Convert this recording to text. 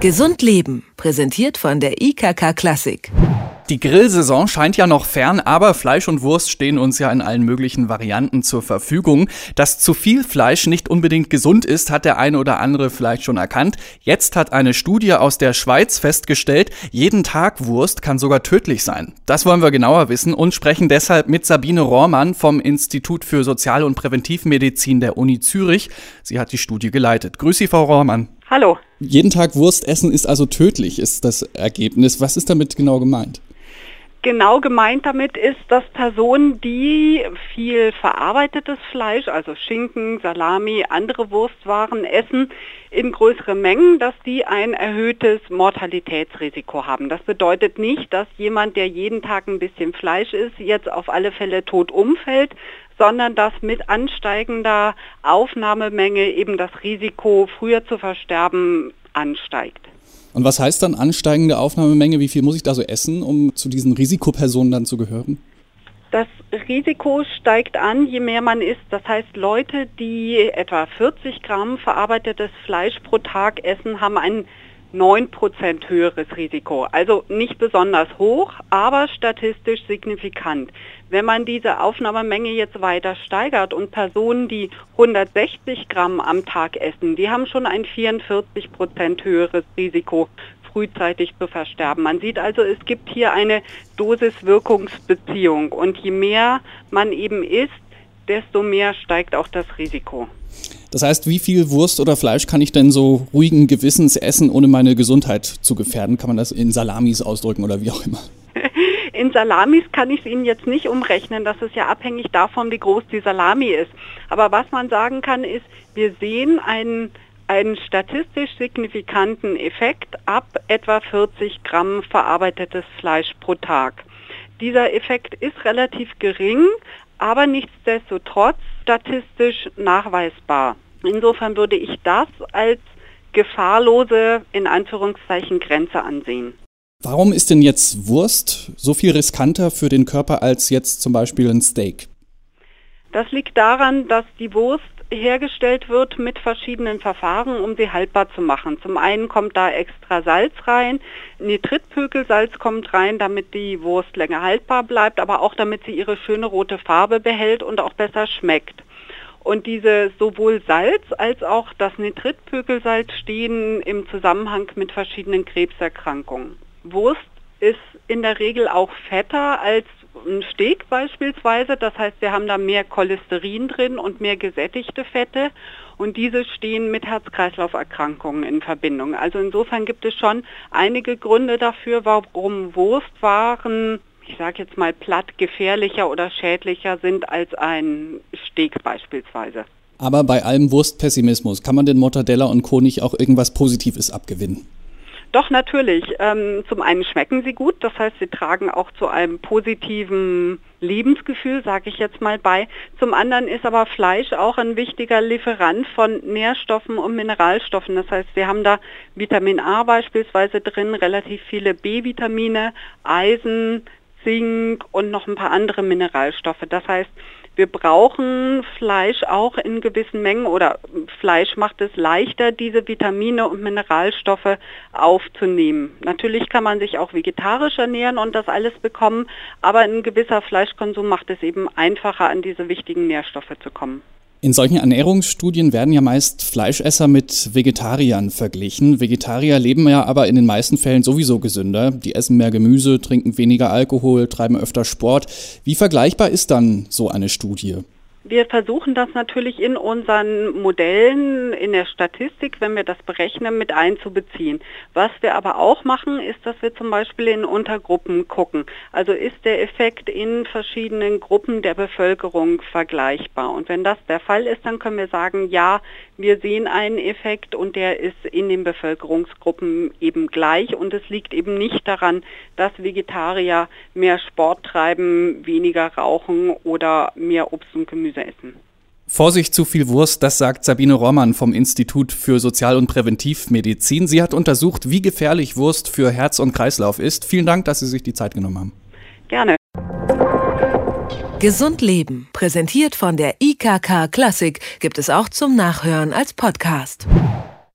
Gesund Leben, präsentiert von der IKK Klassik. Die Grillsaison scheint ja noch fern, aber Fleisch und Wurst stehen uns ja in allen möglichen Varianten zur Verfügung. Dass zu viel Fleisch nicht unbedingt gesund ist, hat der eine oder andere vielleicht schon erkannt. Jetzt hat eine Studie aus der Schweiz festgestellt, jeden Tag Wurst kann sogar tödlich sein. Das wollen wir genauer wissen und sprechen deshalb mit Sabine Rohrmann vom Institut für Sozial- und Präventivmedizin der Uni Zürich. Sie hat die Studie geleitet. Grüß Sie, Frau Rohrmann. Hallo. Jeden Tag Wurst essen ist also tödlich, ist das Ergebnis. Was ist damit genau gemeint? Genau gemeint damit ist, dass Personen, die viel verarbeitetes Fleisch, also Schinken, Salami, andere Wurstwaren essen in größeren Mengen, dass die ein erhöhtes Mortalitätsrisiko haben. Das bedeutet nicht, dass jemand, der jeden Tag ein bisschen Fleisch isst, jetzt auf alle Fälle tot umfällt, sondern dass mit ansteigender Aufnahmemenge eben das Risiko, früher zu versterben, ansteigt. Und was heißt dann ansteigende Aufnahmemenge? Wie viel muss ich da so essen, um zu diesen Risikopersonen dann zu gehören? Das Risiko steigt an, je mehr man isst. Das heißt, Leute, die etwa 40 Gramm verarbeitetes Fleisch pro Tag essen, haben ein 9% höheres Risiko. Also nicht besonders hoch, aber statistisch signifikant. Wenn man diese Aufnahmemenge jetzt weiter steigert und Personen, die 160 Gramm am Tag essen, die haben schon ein 44% höheres Risiko, frühzeitig zu versterben. Man sieht also, es gibt hier eine Dosis-Wirkungsbeziehung und je mehr man eben isst, desto mehr steigt auch das Risiko. Das heißt, wie viel Wurst oder Fleisch kann ich denn so ruhigen Gewissens essen, ohne meine Gesundheit zu gefährden? Kann man das in Salamis ausdrücken oder wie auch immer? In Salamis kann ich es Ihnen jetzt nicht umrechnen. Das ist ja abhängig davon, wie groß die Salami ist. Aber was man sagen kann, ist, wir sehen einen, einen statistisch signifikanten Effekt ab etwa 40 Gramm verarbeitetes Fleisch pro Tag. Dieser Effekt ist relativ gering, aber nichtsdestotrotz statistisch nachweisbar. Insofern würde ich das als gefahrlose, in Anführungszeichen, Grenze ansehen. Warum ist denn jetzt Wurst so viel riskanter für den Körper als jetzt zum Beispiel ein Steak? Das liegt daran, dass die Wurst hergestellt wird mit verschiedenen Verfahren, um sie haltbar zu machen. Zum einen kommt da extra Salz rein, Nitritpökelsalz kommt rein, damit die Wurst länger haltbar bleibt, aber auch damit sie ihre schöne rote Farbe behält und auch besser schmeckt. Und diese sowohl Salz als auch das Nitritpökelsalz stehen im Zusammenhang mit verschiedenen Krebserkrankungen. Wurst ist in der Regel auch fetter als ein Steak beispielsweise. Das heißt, wir haben da mehr Cholesterin drin und mehr gesättigte Fette. Und diese stehen mit Herz-Kreislauf-Erkrankungen in Verbindung. Also insofern gibt es schon einige Gründe dafür, warum Wurstwaren, ich sage jetzt mal platt, gefährlicher oder schädlicher sind als ein Steak beispielsweise. Aber bei allem Wurstpessimismus kann man den Mortadella und Co. nicht auch irgendwas Positives abgewinnen? Doch, natürlich. Ähm, zum einen schmecken sie gut, das heißt, sie tragen auch zu einem positiven Lebensgefühl, sage ich jetzt mal bei. Zum anderen ist aber Fleisch auch ein wichtiger Lieferant von Nährstoffen und Mineralstoffen. Das heißt, wir haben da Vitamin A beispielsweise drin, relativ viele B-Vitamine, Eisen, Zink und noch ein paar andere Mineralstoffe. Das heißt, wir brauchen Fleisch auch in gewissen Mengen oder Fleisch macht es leichter, diese Vitamine und Mineralstoffe aufzunehmen. Natürlich kann man sich auch vegetarisch ernähren und das alles bekommen, aber ein gewisser Fleischkonsum macht es eben einfacher, an diese wichtigen Nährstoffe zu kommen. In solchen Ernährungsstudien werden ja meist Fleischesser mit Vegetariern verglichen. Vegetarier leben ja aber in den meisten Fällen sowieso gesünder. Die essen mehr Gemüse, trinken weniger Alkohol, treiben öfter Sport. Wie vergleichbar ist dann so eine Studie? Wir versuchen das natürlich in unseren Modellen, in der Statistik, wenn wir das berechnen, mit einzubeziehen. Was wir aber auch machen, ist, dass wir zum Beispiel in Untergruppen gucken. Also ist der Effekt in verschiedenen Gruppen der Bevölkerung vergleichbar. Und wenn das der Fall ist, dann können wir sagen, ja, wir sehen einen Effekt und der ist in den Bevölkerungsgruppen eben gleich. Und es liegt eben nicht daran, dass Vegetarier mehr Sport treiben, weniger rauchen oder mehr Obst und Gemüse Gemüse essen. Vorsicht zu viel Wurst, das sagt Sabine Rohrmann vom Institut für Sozial- und Präventivmedizin. Sie hat untersucht, wie gefährlich Wurst für Herz und Kreislauf ist. Vielen Dank, dass Sie sich die Zeit genommen haben. Gerne. Gesund Leben, präsentiert von der IKK Klassik, gibt es auch zum Nachhören als Podcast.